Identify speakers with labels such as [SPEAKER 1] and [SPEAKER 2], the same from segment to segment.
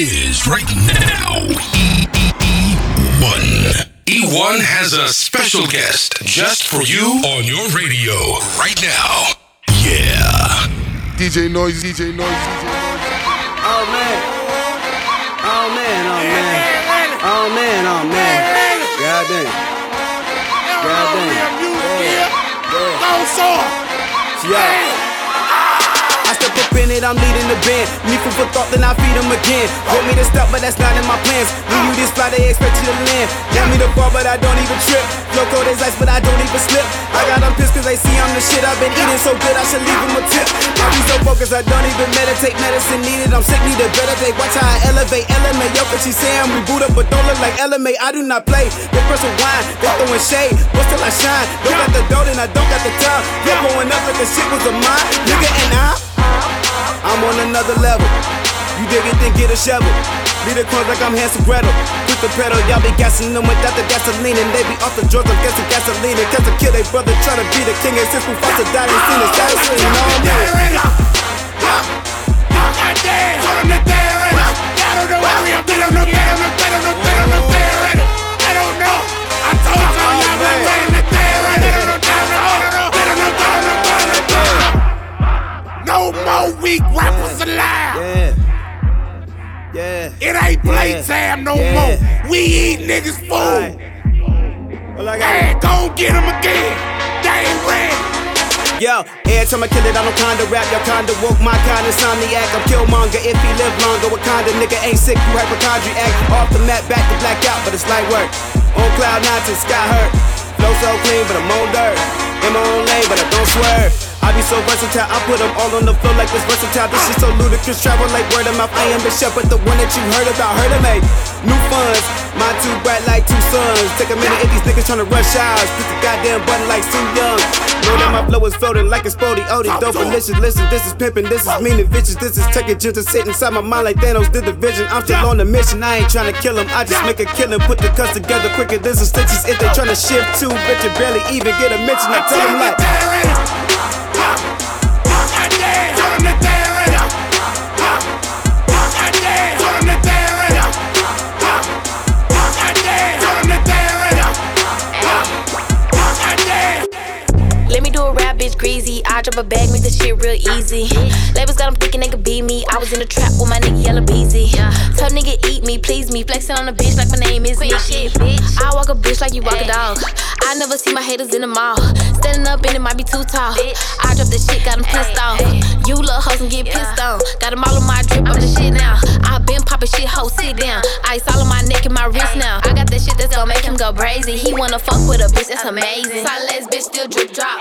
[SPEAKER 1] it is right now. E1. E1 has a special guest just for you on your radio right now. Yeah.
[SPEAKER 2] DJ Noise, DJ Noise, DJ Noise.
[SPEAKER 3] Oh man. Oh man, oh man. Oh man, oh man. God damn. God damn. Yeah. Yeah. I step up in it, I'm leading the band. Me food for thought, then I feed them again. Want me to stop, but that's not in my plans. When you this fly, they expect you to land. Down me to fall, but I don't even trip. Flow cold as ice, but I don't even slip. I got them pissed cause they see I'm the shit. I've been eating so good, I should leave them a tip. I be so focused, I don't even meditate. Medicine needed, I'm sick, need a better day. Watch how I elevate. LMA, yo, she saying we boot up, but don't look like LMA. I do not play. They press a wine, they throwing shade. What's till I shine? Don't got the dough, then I don't got the time. You're going up like the shit was a mine. Nigga, and I. I'm on another level. You dig it, then get a shovel. Lead the crumbs like I'm Hansel Gretel. Put the pedal, y'all be gassing them without the gasoline. And they be off the drugs, I'm guessing gasoline. Cause to kill their brother, trying to be the king. And since we fought to die, they seen the status. You know what I'm saying?
[SPEAKER 4] No more weak rappers allowed.
[SPEAKER 3] Yeah. Yeah.
[SPEAKER 4] It ain't play
[SPEAKER 3] Yeah.
[SPEAKER 4] time no
[SPEAKER 3] Yeah.
[SPEAKER 4] more. We eat niggas food.
[SPEAKER 3] Well, I got
[SPEAKER 4] Hey, gon' get them again. They ain't ready.
[SPEAKER 3] Yo, every time I kill it, I don't kinda rap. Y'all kinda woke my kinda insomniac. I'm Killmonger if he live longer. Wakanda nigga ain't sick, you hypochondriac. Off the mat, back to black out, but it's light work. On cloud nine till sky hurt. Flow so clean, but I'm on dirt. In my own lane, but I don't swerve. I be so versatile, I put them all on the floor like this versatile. This shit so ludicrous, travel like word of mouth. I am the shepherd, the one that you heard about. Heard of me? New funds, mine too bright like two suns. Take a minute if these niggas tryna rush hours. Push the goddamn button like Sue Young. Know that my flow is floating like a spody. They dope delicious. Listen, this is pimpin', this is mean and vicious. This is taking to sit inside my mind like Thanos did the vision. I'm still on the mission, I ain't tryna kill him. I just make a killing, put the cuts together quicker. than some stitches if they tryna shift too. bitch, you barely even get a mention. I tell them like.
[SPEAKER 5] Let a rap, bitch, greasy. I drop a bag, make this shit real easy. Labels got them thinking they could be me. I was in the trap with my nigga Yella Beezy. Tough nigga, eat me, please me. Flexing on a bitch like my name is Nikki. I walk a bitch like you walk a dog. I never see my haters in the mall. Standing up and it might be too tall. I drop the shit, got them pissed off. You little hoes and get pissed on. Got them all on my drip, I'm the shit now. Been popping shit, ho, sit down. Ice all on my neck and my wrist now. I got that shit that's gonna make him go crazy. He wanna fuck with a bitch, that's amazing. Silence, bitch, still drip drop.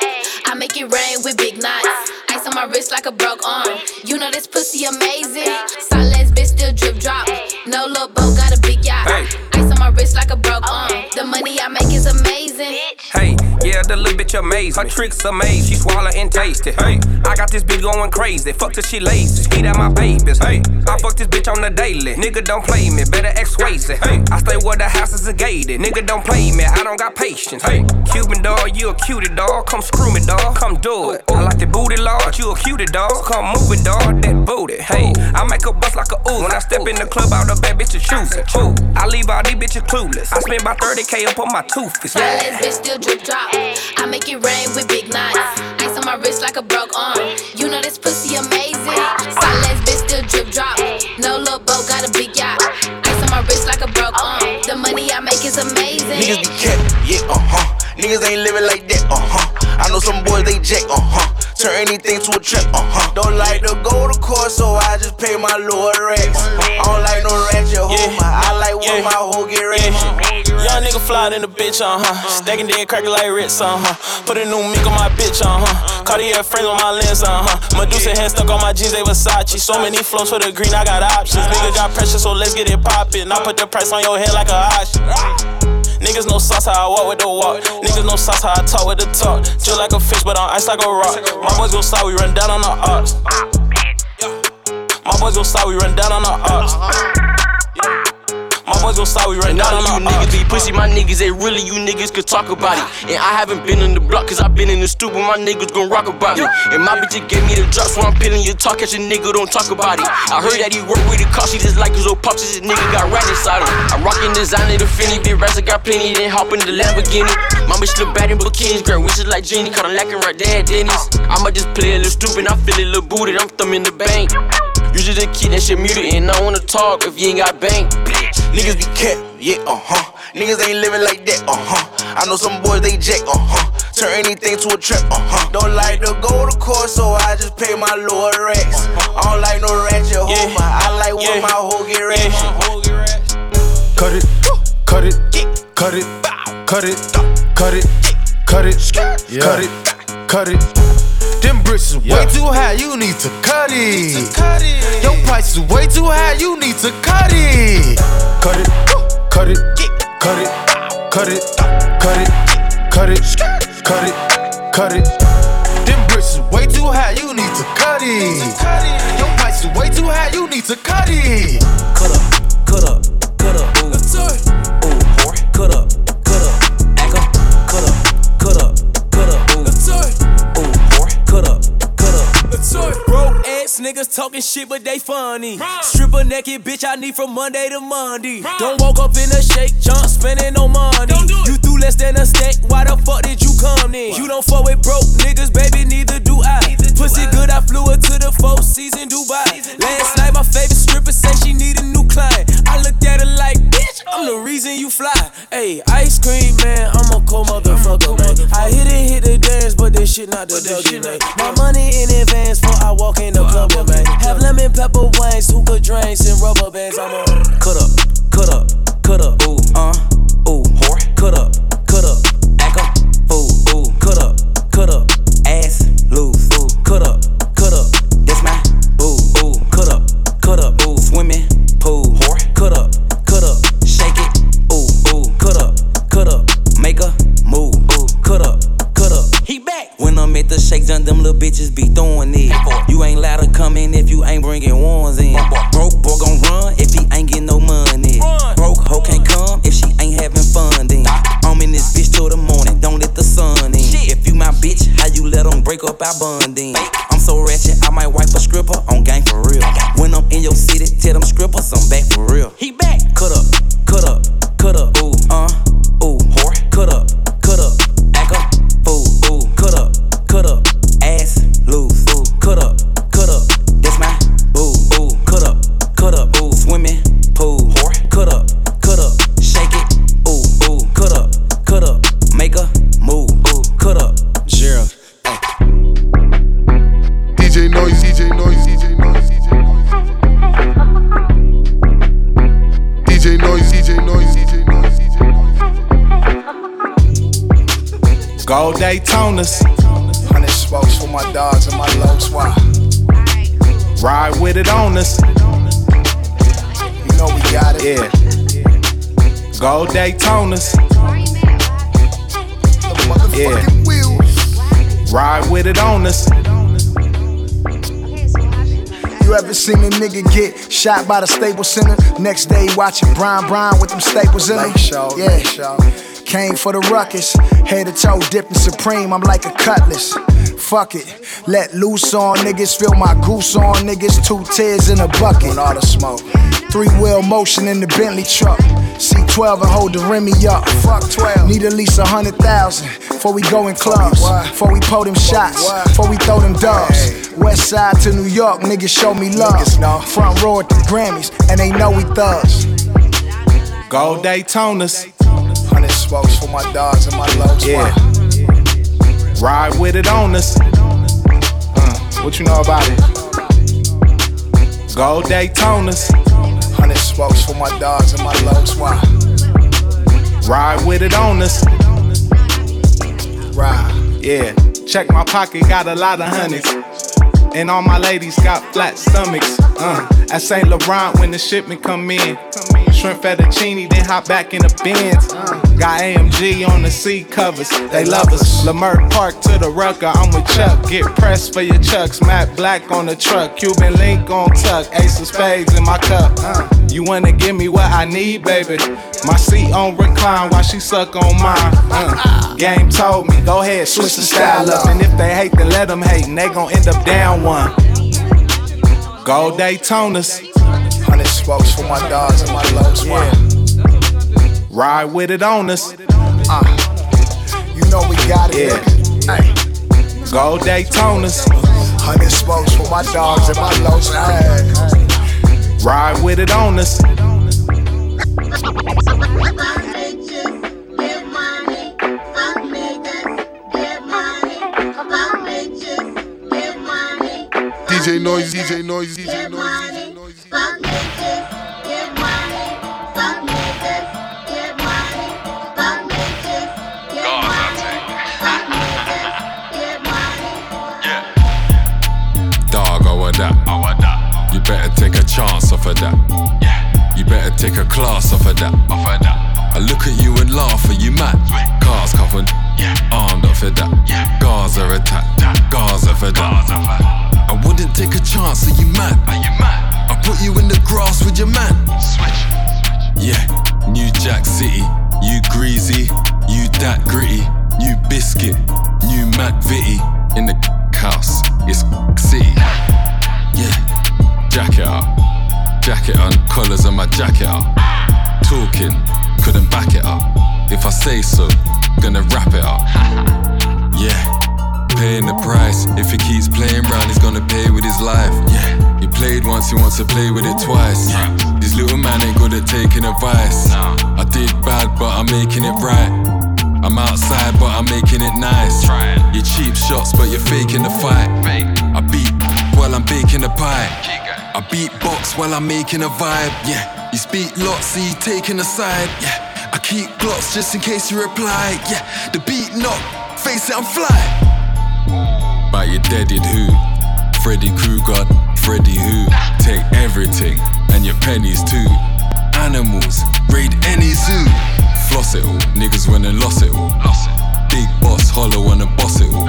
[SPEAKER 5] I make it rain with big knots. Ice on my wrist like a broke arm. You know this pussy amazing. Silence, bitch, still drip drop. No little boat, got a big yacht. Ice on my wrist like a broke arm. The money I make is amazing.
[SPEAKER 6] Hey, yeah, the little bitch amazing. Her tricks amaze, she swallow and taste it. Hey, I got this bitch going crazy. Fuck till she lazy. Eat out my babies. Hey, I fuck this bitch on the daily. Nigga don't play me, better X Swayze. Hey, I stay where the house is gated. Nigga don't play me, I don't got patience. Hey, Cuban dog, you a cutie dog. Come screw me, dog. Come do it. I like the booty lord, you a cutie dog. Come move it, dog. That booty. Hey, I make a bust like a ooze. When I step in the club, all the bad bitches choosing. Ooh, I leave all these bitches clueless. I spend about 30k up on my tooth. Yeah. toothpaste.
[SPEAKER 5] Silence, bitch, still drip drop. I make it rain with big knots. Ice on my wrist like a broke arm. You know this pussy amazing. Silence, bitch, still drip drop. No little boat, got a big yacht. Ice on my wrist like a broke arm. The money I make is amazing.
[SPEAKER 7] Niggas be cat, yeah, uh huh. Niggas ain't living like that, uh huh. I know some boys they jack, uh huh. Turn anything to a trap, uh huh. Don't like to go to court, so I just pay my lord racks. I don't like no ratchet hoe,
[SPEAKER 8] Yeah.
[SPEAKER 7] my, I like when
[SPEAKER 8] Yeah.
[SPEAKER 7] my hoe get rich.
[SPEAKER 8] Young nigga fly in the bitch, uh huh. Stacking dead cracker like Ritz, uh huh. Put a new mink on my bitch, uh huh. Cartier frames on my lens, uh huh. Medusa hand stuck on my jeans, they Versace. So many flows for the green, I got options. Nigga got pressure, so let's get it poppin'. I put the price on your head like a option. Niggas know sauce how I walk with the walk. Niggas know sauce how I talk with the talk. Chill like a fish, but I'm ice like a rock. My boys go slide, we run down on the ox. My boys go slide, we run down on the ox. My boys gon' we right
[SPEAKER 9] And
[SPEAKER 8] now.
[SPEAKER 9] all of you niggas be pussy, my niggas ain't really you niggas could talk about it. And I haven't been in the block, cause I been in the stupid, my niggas gon' rock about it. And my bitch just gave me the drops when I'm peeling your talk, catch a nigga don't talk about it. I heard that he work with the cost, he just like his old pops, this nigga got right inside him. I'm rocking designer, the Fendi, big rats, I got plenty, then hop in the Lamborghini. My bitch look bad in bikinis, girl, wishes like Genie, caught her lacking right there at Denny's. I'ma just play a little stupid, I feel a little booted, I'm thumbing the bank. Usually the kid that shit muted, and I wanna talk if you ain't got bank.
[SPEAKER 7] Niggas be kept, yeah, uh huh. Niggas ain't living like that, uh huh. I know some boys they jack, uh huh. Turn anything to a trap, uh huh. Don't like to go to court, so I just pay my lower racks. I don't like no ratchet hoe,
[SPEAKER 8] Yeah.
[SPEAKER 7] but I like when
[SPEAKER 8] Yeah.
[SPEAKER 7] my hoe get rich.
[SPEAKER 10] Cut it, cut it, cut it, cut it, cut it, cut it, cut it, cut it. Them bricks is way too high, you need to cut it. Your price is way too high, you need to cut it. Cut it, cut it, cut it, cut it, cut it, cut it, cut it, cut it. Them bricks is way too high, you need to cut it. Your price is way too high, you need to cut it.
[SPEAKER 11] Cut cut up,
[SPEAKER 8] niggas talking shit, but they funny. Stripper naked bitch, I need from Monday to Monday. Don't walk up in a shake, jump spending no money. You threw less than a stack, why the fuck did you come in? You don't fuck with broke niggas, baby, neither do I. Pussy good, I flew her to the four season Dubai. Last night, my favorite stripper said she need a new client. I looked at her like, I'm the reason you fly. Hey, ice cream man, I'm a cold motherfucker, man. I hit it, hit the dance, but this shit not the dougie, man. My money in advance before I walk in the club, man. Have lemon pepper wings, hookah drinks, and rubber bands. I'm
[SPEAKER 11] a Cut up, cut up, cut up, ooh, uh, ooh, whore. Cut up,
[SPEAKER 10] Daytonas,
[SPEAKER 12] Hundred smokes for my dogs and my low swap.
[SPEAKER 10] ride with it on us.
[SPEAKER 12] You know we got it.
[SPEAKER 10] Yeah. Gold Daytonas,
[SPEAKER 12] wheels.
[SPEAKER 10] ride with it on us.
[SPEAKER 12] You ever seen a nigga get shot by the Staples Center? Next day watching Brian Brown with them staples in them? yeah. Came for the ruckus, head to toe dipping supreme. I'm like a cutlass. Fuck it, let loose on niggas, feel my goose on niggas. Two tears in a bucket. All the smoke. Three wheel motion in the Bentley truck. C12 and hold the Remy up. Fuck 12. Need at least a hundred thousand before we go in clubs. Before we pull them shots. Before we throw them dubs. West side to New York, niggas show me love. Front row at the Grammys, and they know we thugs.
[SPEAKER 10] Gold Daytonas,
[SPEAKER 12] smokes for my dogs and my low
[SPEAKER 10] yeah. Ride with it on us. Uh, what you know about it? Gold Daytonas,
[SPEAKER 12] Hundred smokes for my dogs and my low swap.
[SPEAKER 10] ride with it on us.
[SPEAKER 12] Ride.
[SPEAKER 10] Yeah, check my pocket, got a lot of honeys.
[SPEAKER 13] And all my ladies got flat stomachs. Uh, at St. Laurent when the shipment come in. Shrimp fettuccine, then hop back in the bins. Got AMG on the seat covers, they love us. Leimert Park to the rucker, I'm with Chuck. Get pressed for your chucks, Matt Black on the truck. Cuban link on tuck, ace of spades in my cup. You wanna give me what I need, baby? My seat on recline while she suck on mine. Uh, game told me, go ahead, switch the style up. And if they hate, then let them hate, and they gon' end up down one. Gold Daytonas.
[SPEAKER 12] Hundred spokes for my dogs and my lows,
[SPEAKER 13] yeah. Ride with it on us.
[SPEAKER 12] Uh, you know we got it,
[SPEAKER 13] yeah.
[SPEAKER 12] Hey.
[SPEAKER 13] Gold Daytonas.
[SPEAKER 12] Hundred spokes for my dogs and my lows, hey.
[SPEAKER 13] Ride with it on us.
[SPEAKER 2] DJ Noise, DJ Noise, DJ Noise, DJ Noise.
[SPEAKER 14] Dog, I want that. I want that. You better take a chance off of that. Yeah. You better take a class off of that. Off of that. I look at you and laugh, are you mad? Cars covered, yeah. armed off of that. Yeah. Gaza attack, Gaza for that. I wouldn't take a chance, are you mad? Are you mad? I put you in the grass with your man. Switch. Yeah, New Jack City, you greasy, you that gritty, new biscuit, new Mac Vitty in the house. It's city. Yeah, jacket up, jacket on, collars on my jacket up. Talking, couldn't back it up. If I say so, gonna wrap it up. Yeah, paying the price. If he keeps playing round, he's gonna pay with his life. Yeah, he played once, he wants to play with it twice. This little man ain't good at taking advice. I did bad, but I'm making it right. I'm outside, but I'm making it nice. You cheap shots, but you're faking the fight. I beat while I'm baking the pie. I beat box while I'm making a vibe. Yeah, you speak lots, so you taking a side. Yeah, I keep glocks just in case you reply. Yeah, the beat knock, face it, I'm fly. But you deaded who? Freddy Krueger, Freddy who? Take everything and your pennies too. Animals, raid any zoo. Floss it all, niggas went and lost it all. Big boss, hollow wanna boss it all.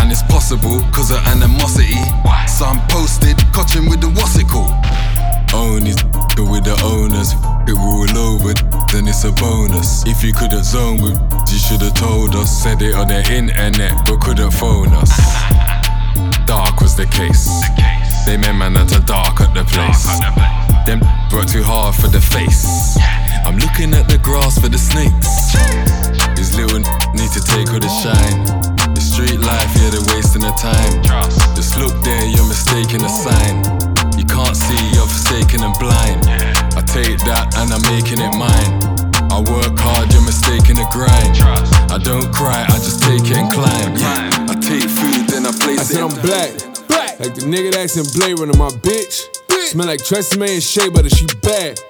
[SPEAKER 14] And it's possible cause of animosity. So I'm posted, cotton with the what's it called? Own is with the owners. It roll over, then it's a bonus. If you couldn't zone with, you should've told us. Said it on the internet, but couldn't phone us. Dark was the case. They made man to dark at the place. Them work too hard for the face. I'm looking at the grass for the snakes. These little need to take all the shine. The street life, yeah, they're wasting their time. Just look there, you're mistaking a sign. You can't see, you're forsaken and blind. I take that and I'm making it mine. I work hard, you're mistaking the grind. I don't cry, I just take it and climb. Yeah. I take food, then I place
[SPEAKER 15] I
[SPEAKER 14] it.
[SPEAKER 15] said I'm black. Black. Like the nigga that's in Blade Runner, my bitch. Smell like Tresemme and Shea Butter, she bad.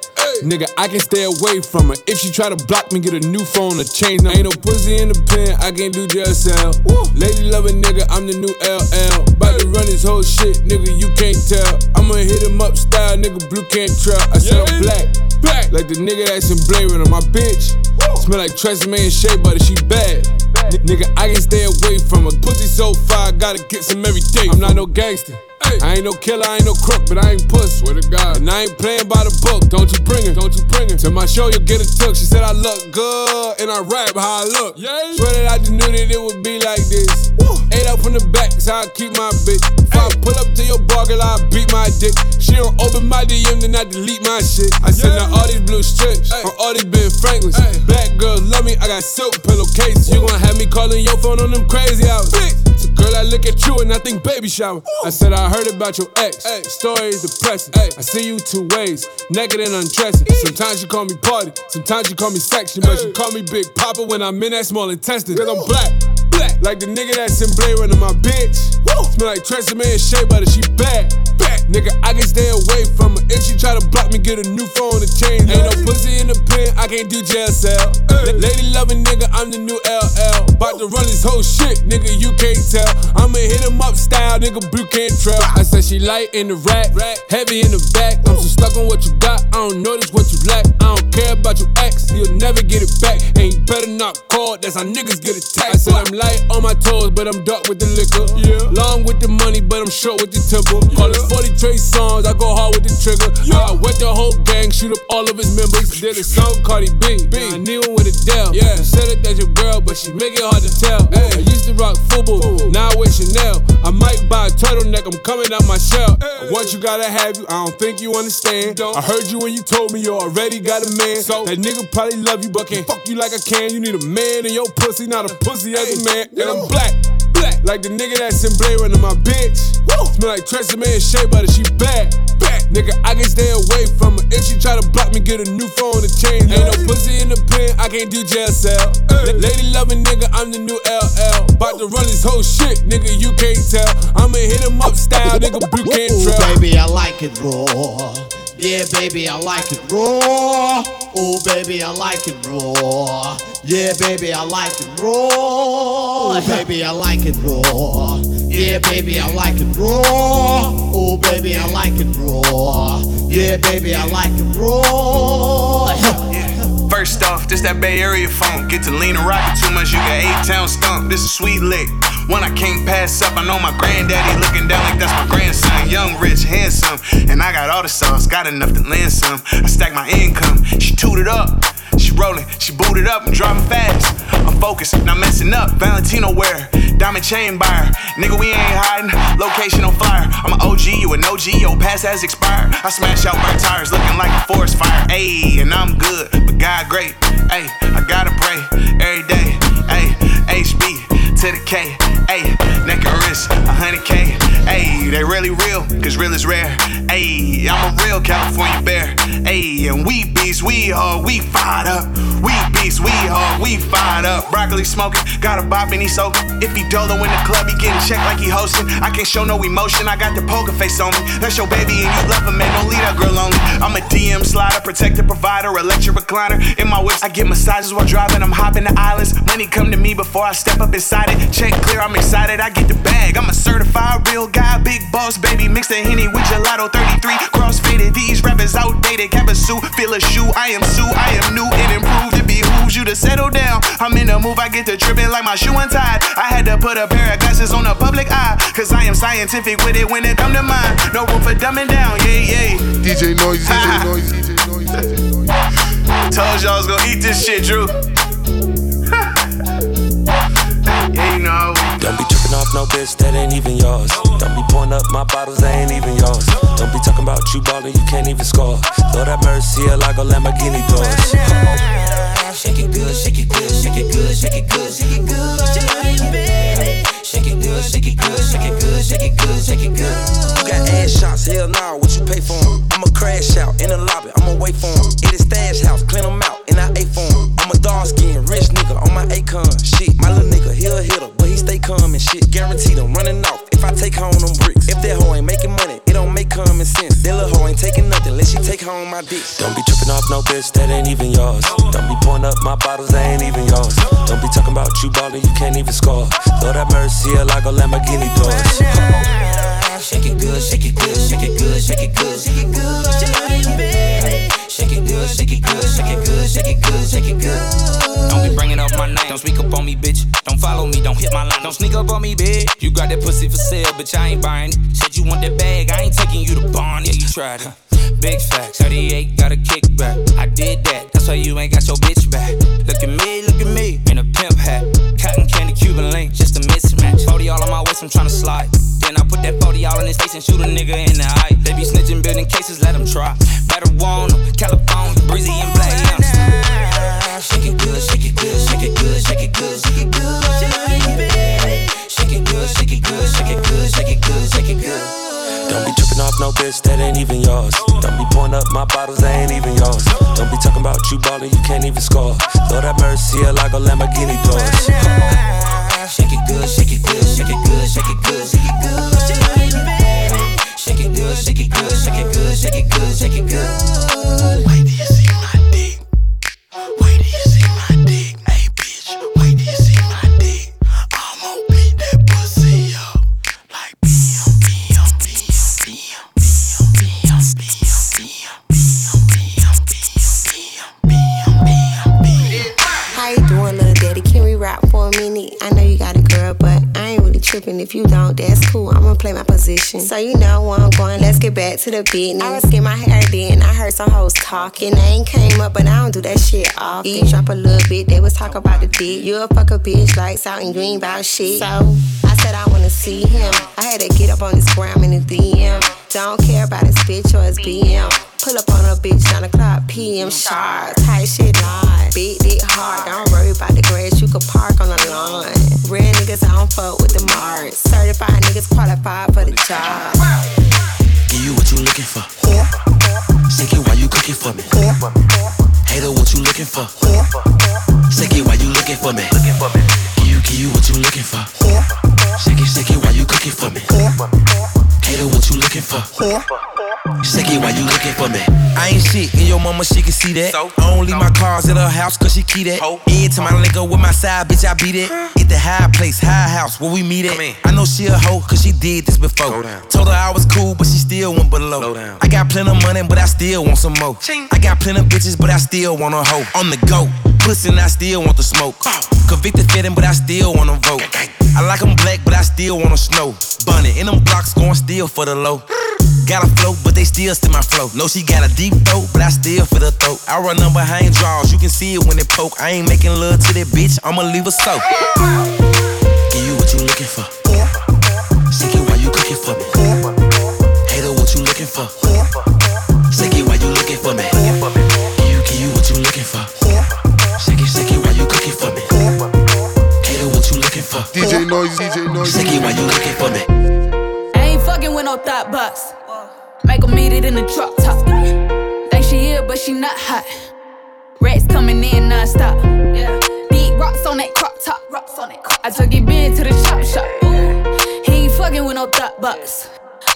[SPEAKER 15] Nigga, I can stay away from her. If she try to block me, get a new phone or change. Now, ain't no pussy in the pen, I can't do just sell. Lady loving nigga, I'm the new LL. About to run this whole shit, nigga, you can't tell. I'ma hit him up style, nigga, blue can't trail. I said I'm black. Black. Like the nigga that's in Blade Runner, my bitch. Smell like Tresemme and Shea Butter, she bad. N- nigga, I can stay away from her. Pussy so fire, gotta get some every day. I'm not no gangster. I ain't no killer, I ain't no crook, but I ain't puss. Swear to God. And I ain't playing by the book. Don't you bring her, don't you bring her. To my show, you'll get a took. She said I look good, and I rap how I look. Yeah. Swear that I just knew that it would be like this. Eight up from the back, how I keep my bitch. If I pull up to your bar, girl, I beat my dick. She don't open my DM, then I delete my shit. I send out all these blue strips on all these Ben Franklins. Black girls love me, I got silk pillowcases. Calling your phone on them crazy hours. So girl, I look at you and I think baby shower. I said I heard about your ex. Story is depressing. I see you two ways, naked and undressing. Sometimes you call me party, sometimes you call me section, but you call me Big Papa when I'm in that small intestine. Cause I'm black, black, like the nigga that's in Blade Runner, my bitch. Smell like Tresemme and Shea Butter, she bad. Back. Nigga, I can stay away from her. If she try to block me, get a new phone to change. Ain't no pussy in the pen, I can't do jail cell. Lady loving nigga, I'm the new LL. About to run this whole shit, nigga, you can't tell. I'ma hit him up style, nigga, blue can't trail. I said she light in the rack, heavy in the back. I'm so stuck on what you got, I don't notice what you lack. I don't care about your ex, you'll never get it back. And you better not call, that's how niggas get attacked. I said I'm on my toes, but I'm dark with the liquor. Yeah. Long with the money, but I'm short with the temper. Call it 40 Trey songs, I go hard with the trigger. Yeah. I wet the whole gang, shoot up all of his members. Did a song, Cardi B. B. I knew him with a Dell. Yeah. You said it that's your girl, but she make it hard to tell. Ay. I used to rock football, now I wear Chanel. I might buy a turtleneck, I'm coming out my shell. Once you gotta have you, I don't think you understand. I heard you when you told me you already got a man. So that nigga probably love you, but can't fuck you like I can. You need a man in your pussy, not a pussy as a man. And I'm black. Black. Like the nigga that's in Blade Runner, my bitch. Woo. Smell like Tresemme and Shea Butter, she bad. Back. Nigga, I can stay away from her. If she try to block me, get a new phone to change. Ain't no pussy in the pen, I can't do jail cell. Lady loving nigga, I'm the new LL. About to run this whole shit, nigga, you can't tell. I'ma hit him up style, nigga, blue can't trail.
[SPEAKER 16] baby, I like it raw. Yeah, baby, I like it raw. Oh, baby, I like it raw. Yeah, baby, I like it raw. Oh, baby, I like it raw. Yeah, baby, I like it raw. Oh, baby, I like it raw. Yeah, baby, I like it raw.
[SPEAKER 17] First off, this that Bay Area phone. Get to lean and rock it too much, you got eight town stump. This is sweet lick. One I can't pass up. I know my granddaddy looking down like that's my grandson. Young, rich, handsome. And I got all the sauce, got enough to land some. I stack my income. She tooted up. She rolling, she booted up, I'm driving fast. I'm focused, not messing up. Valentino wear, diamond chain buyer. Nigga, we ain't hiding. Location on fire. I'm an OG, you an OG, your pass has expired. I smash out my tires, looking like a forest fire. Ayy, and I'm good, but God great. Ayy, I gotta pray every day. Ayy, HB to the K. Ayy, neck and wrist, 100K. Ayy, they really real, cause real is rare. Ayy, I'm a real California bear. Ayy, and we beast, we hard, we fired up. We beast, we hard, we fired up. Broccoli smoking, got a bop and he soaking. If he dolo in the club, he getting checked like he hosting. I can't show no emotion, I got the poker face on me. That's your baby and you love him, man. Don't leave that girl lonely. I'm a DM slider, protector, provider, electric recliner. In my whips, I get massages while driving. I'm hopping the islands. Money come to me before I step up inside it. Check clear, I'm excited. I get the bag. I'm a certified real guy, big boss, baby. Mix the henny with gelato 33. Crossfaded, these rappers outdated. Cap a suit, feel a shoe. I am Sue, I am new and improved. It behooves you to settle down. I'm in the move, I get to tripping like my shoe untied. I had to put a pair of glasses on the public eye. Cause I am scientific with it when it come to mine. No room for dumbing down, yeah, yeah.
[SPEAKER 18] DJ Noise, DJ Noise, DJ Noise, DJ Noise.
[SPEAKER 17] Told y'all I was gonna eat this shit, Drew. yeah, you know
[SPEAKER 19] Don't be tripping off no bitch that ain't even yours. Don't be pouring up my bottles that ain't even yours. Don't be talking about you ballin', you can't even score. Lord have mercy, like a Lamborghini doors.
[SPEAKER 20] Shake it good, shake it good, shake it good, shake it good, shake it good. Shake it good, shake it good, shake it good, shake it good, shake it good.
[SPEAKER 19] You got ass shots, hell nah, what you pay for 'em? I'ma crash out in the lobby, I'ma wait for 'em. It is stash house, clean 'em out, and I ate for 'em. I'm a dark skin, rich nigga on my Akon. Shit, my little nigga, he a hitter, but he stay calm and shit. Guaranteed I'm running off if I take home them bricks. If that hoe ain't making money, it don't make common sense. That little hoe ain't taking nothing unless she take home my dick. Don't be tripping off no bitch that ain't even yours. Don't be pouring up my bottles that ain't even yours. Don't be talking about you ballin', you can't even score. Lord have mercy, like a Lamborghini doors.
[SPEAKER 20] Shake it good, shake it good, shake it good, shake it good, shake it good. Shake good, shake it good, shake it good.
[SPEAKER 21] Don't be bringing up my name. Don't speak up on me, bitch. Don't follow me. Don't hit my line. Don't sneak up on me, bitch. You got that pussy for sale, bitch. I ain't buying it. Said you want that bag. I ain't taking you to Barn. Yeah, you tried it. Big facts. 38 got a kickback. I did that. That's why you ain't got your bitch back. Look at me, look at me. In a pimp hat. Cotton candy, Cuban link. Just a mismatch. 40 all on my waist. I'm tryna slide. Then I put that 40 all in his face and shoot a nigga in the eye. They be snitching, building cases. Let them try. Better want 'em. California, breezy and
[SPEAKER 20] Shake it good, shake it good, shake it good, shake it good, shake it good. Shake it good, shake it good, shake it good, shake it good, shake it good.
[SPEAKER 19] Don't be tripping off no bitch that ain't even yours. Don't be pouring up my bottles that ain't even yours. Don't be talking about you ballin', you can't even score. Lord have mercy, like a Lamborghini doors.
[SPEAKER 20] Shake it good, shake it good, shake it good, shake it good, shake it good. Shake it good, shake it good, shake it good, shake it good, shake it good.
[SPEAKER 22] tripping. If you don't, that's cool. I'ma play my position. So you know where I'm going. Let's get back to the business. I was getting my hair then. I heard some hoes talking. They ain't came up, but I don't do that shit often. You drop a little bit. They was talk about the dick. You a fuck a bitch, lights out and green about shit. So I said I wanna see him. I had to get up on this gram in the DM. Don't care about his bitch or his BM. Pull up on a bitch, 9 o'clock PM sharp. Tight shit live. Beat it hard. Don't worry about the grass. You could park on the lawn. Real niggas, I don't fuck with the marks. Certified niggas qualified for the job.
[SPEAKER 19] Give you what you looking for. Shake it while you cooking for me. Hater, what you looking for? Shake it while you looking for me. Give you, give you what you looking for. Shake it, shake it while you cooking for me. Hater, what you looking for? Shake it while you looking for me. I ain't shit, and your mama, she can see that. I don't leave my cars at her house, cause she key that. In to my lingo with my side, bitch, I beat it. At the high place, high house, where we meet at. I know she a hoe, cause she did this before. Told her I was cool, but she still went below. I got plenty of money, but I still want some more. I got plenty of bitches, but I still want a hoe. On the go, pussy, and I still want the smoke. Convicted fitting, but I still wanna vote. I like 'em black, but I still wanna snow. Bunny in them blocks, going still for the low. Got a flow, but they still still my flow. No, she got a deep throat, but I still feel the throat. I run them behind draws, you can see it when it poke. I ain't making love to that bitch, I'ma leave her so. Give you what you looking for. Shake it while you cooking for me. Hater, what you looking for? Shake it while you looking for me.
[SPEAKER 2] DJ Noise, DJ Noise.
[SPEAKER 19] Shake it while you looking for me.
[SPEAKER 23] I ain't fucking with no thought box. Make Make 'em meet it in the truck top. Think she here, but she not hot. Rats coming in non-stop. Yeah. Big rocks on that crop top. Rocks on that crop I took it big to the chop shop. He ain't fucking with no thought box.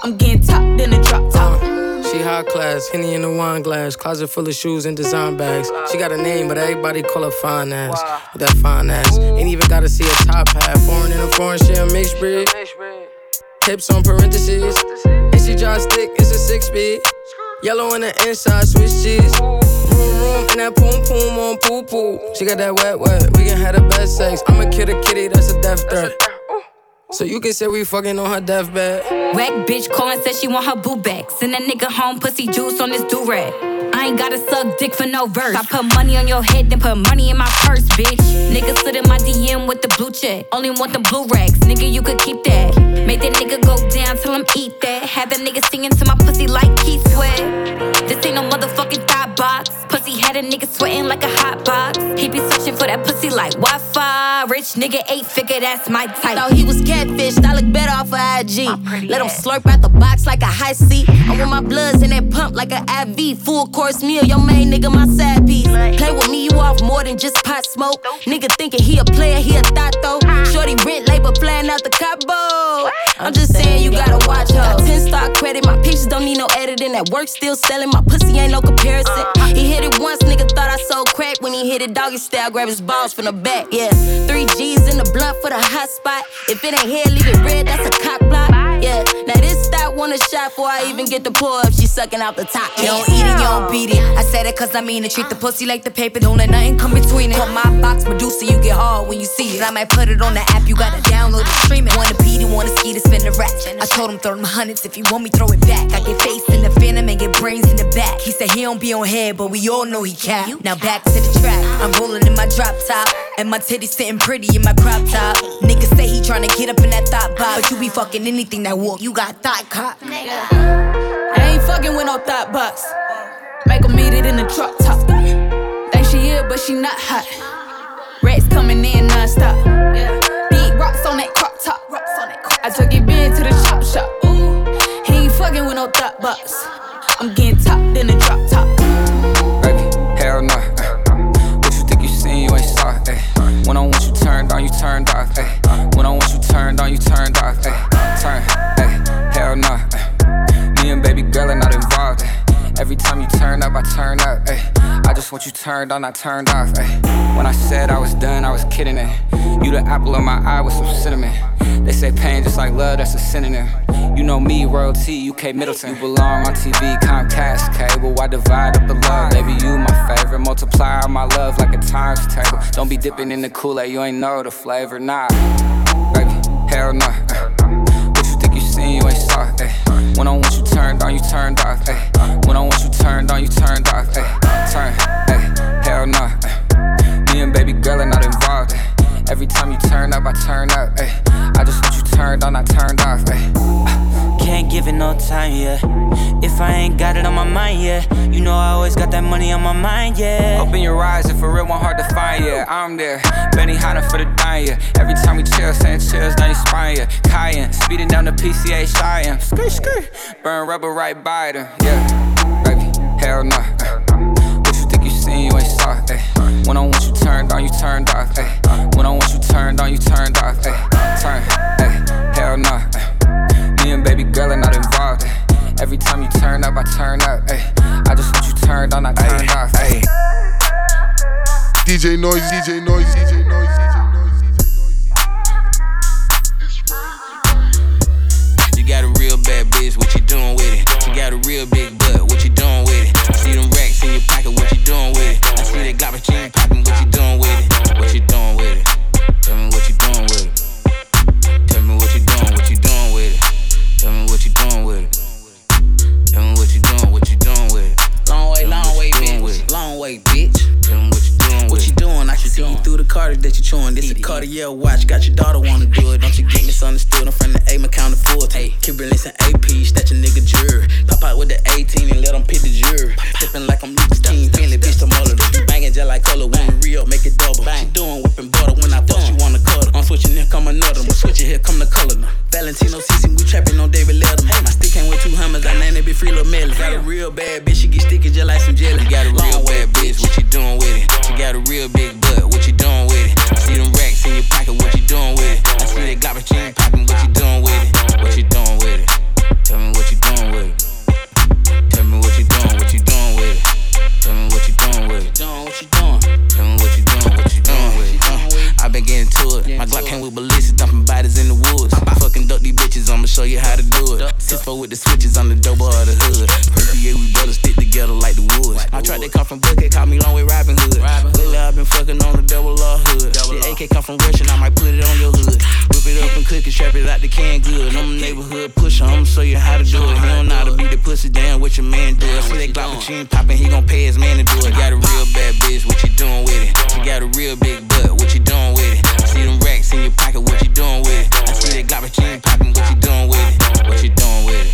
[SPEAKER 23] I'm getting top in the drop top.
[SPEAKER 24] She high class, Henny in the wine glass, closet full of shoes and design bags. She got a name, but everybody call her fine ass. With that fine ass, ain't even gotta see a top hat. Foreign in a foreign, she a mixed breed. Hips on parentheses, and she drive stick, it's a six speed. Yellow on the inside, Swiss cheese. Room, room, and that poom poom on poo poo. She got that wet wet, we can have the best sex. I'm a kid, a kitty, that's a death threat. So you can say we fucking on her deathbed.
[SPEAKER 25] Whack bitch calling said she want her boo back. Send that nigga home, pussy juice on this do rag. I ain't gotta suck dick for no verse. I put money on your head, then put money in my purse, bitch. Nigga slid in my DM with the blue check. Only want the blue racks, nigga, you could keep that. Make that nigga go down, tell him eat that. Have that nigga singing to my pussy like Keith Had a nigga sweating like a hot box. He be searching for that pussy like Wi Fi. Rich nigga, eight figure, that's my type.
[SPEAKER 26] Thought he was catfished, I look better off of IG. Let him slurp out the box like a high seat. I want my bloods in that pump like an IV. Full course meal, your main nigga, my side piece. Play with me, you off more than just pot smoke. Nigga thinking he a player, he a thought though. Shorty rent labor flying out the Cabo. I'm just saying you gotta watch her. Got 10 star credit, my pictures don't need no editing. That work still selling, my pussy ain't no comparison. Uh-huh. He hit it once, nigga thought I sold crack. When he hit it doggy style, grab his balls from the back. Yeah, three G's in the blunt for the hot spot. If it ain't here, leave it red, that's a cock block. Yeah, now this stop want a shot before I even get the pull up. She sucking out the top.
[SPEAKER 25] You don't eat it, you don't beat it. I said it cause I mean it. Treat the pussy like the paper, don't let nothing come between it. Put my box Medusa, you get hard when you see it. I might put it on the app, you gotta download it, stream it. Wanna beat it, wanna ski to spin the rack. I told him throw them hundreds if you want me, throw it back. I get face in the phantom and get brains in the back. He said he don't be on head, but we all know he cap. Now back to the track. I'm rolling in my drop top, and my titties sitting pretty in my crop top. Niggas say he tryna get up in that thought box, but you be fucking anything that walk. You got thought nigga.
[SPEAKER 23] I ain't fucking with no thought box. Make Make 'em meet it in the truck top. Think she here, but she not hot. Rats coming in non-stop. Big rocks on that crop top. I took it big to the chop shop. Ooh. He ain't fucking with no thought box. I'm getting top in the drop top.
[SPEAKER 27] When I want you turned on, you turned off. ay. When I want you turned on, you turned off. ay. Turn, ay. hell no. ay. Me and baby girl are not involved. Every time you turn up, I turn up. ay. I just want you turned on, not turned off. ay. When I said I was done, I was kidding it. You the apple of my eye with some cinnamon. They say pain just like love, that's a synonym. You know me, royalty, UK Middleton. You belong on TV, Comcast cable. Why divide up the love? Baby, you my favorite. Multiply my love like a times table. Don't be dipping in the Kool-Aid, you ain't know the flavor, nah. Baby, hell nah. What you think you seen, you ain't saw it. When I want you turned on, you turned off. Ay. When I want you turned on, you turned off. Ay. Turn, ay. hell nah. Me and baby girl are not involved. Ay. Every time you turn up, I turn up. Ay. I just want you turned on, I turned off. Ay.
[SPEAKER 11] Can't give it no time, yeah. If I ain't got it on my mind, yeah. You know I always got that money on my mind, yeah.
[SPEAKER 27] Open your eyes, if for real, one hard to find, yeah. I'm there, Benihana for the dime, yeah. Every time we chill, saying chills, now you spine, yeah. Cayenne, speeding down the PCH, yeah. Skirt, skirt, burn rubber right by them, yeah. Baby, hell nah. What you you ain't saw, eh. When I want you turned on, you turned off, eh. When I want you turned on, you turned off, eh. Turn, eh. Hell nah. Me and baby girl are not involved. Ay. Every time you turn up, I turn up. Ay. I just want you turned on, I turned off. Ay.
[SPEAKER 2] DJ Noise, DJ Noise, DJ Noise,
[SPEAKER 9] You got a real bad bitch, what you doing with it? You got a real big in your pocket, what you doing with it? I see that garbage you ain't popping, what you doing with it? What you doing with it? Tell me what you doing with it. Tell me what you doing, what you doing with it. Tell me what you doing with it. Tell me what you doing, what you doing with it.
[SPEAKER 20] Long way, long way,
[SPEAKER 9] you doing with
[SPEAKER 20] bitch. Long way, bitch.
[SPEAKER 9] Tell me what you doing with it.
[SPEAKER 20] What you doing? I can see you through the Carter that you're chewing. This a Cartier watch. Got your daughter wanna do it. Don't you misunderstood? I'm from the A McCown full. Hey, keep releasing AP, that your nigga jury. Pop out with the 18 and let them pick the jury. Tipping like I'm Luke's team. Finley, bitch, the mother. Banging just like color. When we real, make it double. She doing whipping butter. When I fuck, she wanna cut her. I'm switching, here come another. I'm switching, here come the color. now. Valentino CC, we trapping on David Letterman. My stick came with two hammers. I named it be free little melons. Got a real bad bitch. She get sticky just like some jelly.
[SPEAKER 9] You got a real bad bitch, what you doing with it? You got a real big butt, what you doing with it? In your pocket, what you doing with it? I see that garbage you ain't popping, what you doing with it? What you doing with it? Tell me what you doing with it. Tell me what you doing, what you doing with it. Tell me what you doing with it.
[SPEAKER 20] Doing what you doing?
[SPEAKER 9] Tell me what you doing, what you doing with it. Uh, I been getting to it. My Glock came with ballistics, dumping bodies in the woods. Duck these bitches, I'ma show you how to do it. Six four with the switches on the double of the hood. Perpier, we brothers stick together like the woods. I tried to come from Bucket, call me long way Robin Hood. Lately I been fucking on the double law hood. The AK come from Russian, I might put it on your hood. Whip it up and cook it, strap it out the can good. I'm a neighborhood pusher, I'ma show you how to do it. He don't know how to beat the pussy down, what your man do. I see that Glock machine popping, he gon' pay his man to do it. Got a real bad bitch, what you doing with it? You got a real big butt, what you doing with it? See them racks in your pocket, what you doing with it? I see that Glock machine popping, what you doing with it? What you doing with it?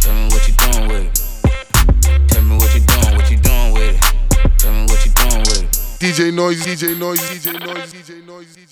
[SPEAKER 9] Tell me what you doing with it. Tell me what you doing, what you doing with it. Tell me what you doing with it.
[SPEAKER 2] DJ Noise, DJ Noise, DJ Noise, DJ Noise, DJ Noise.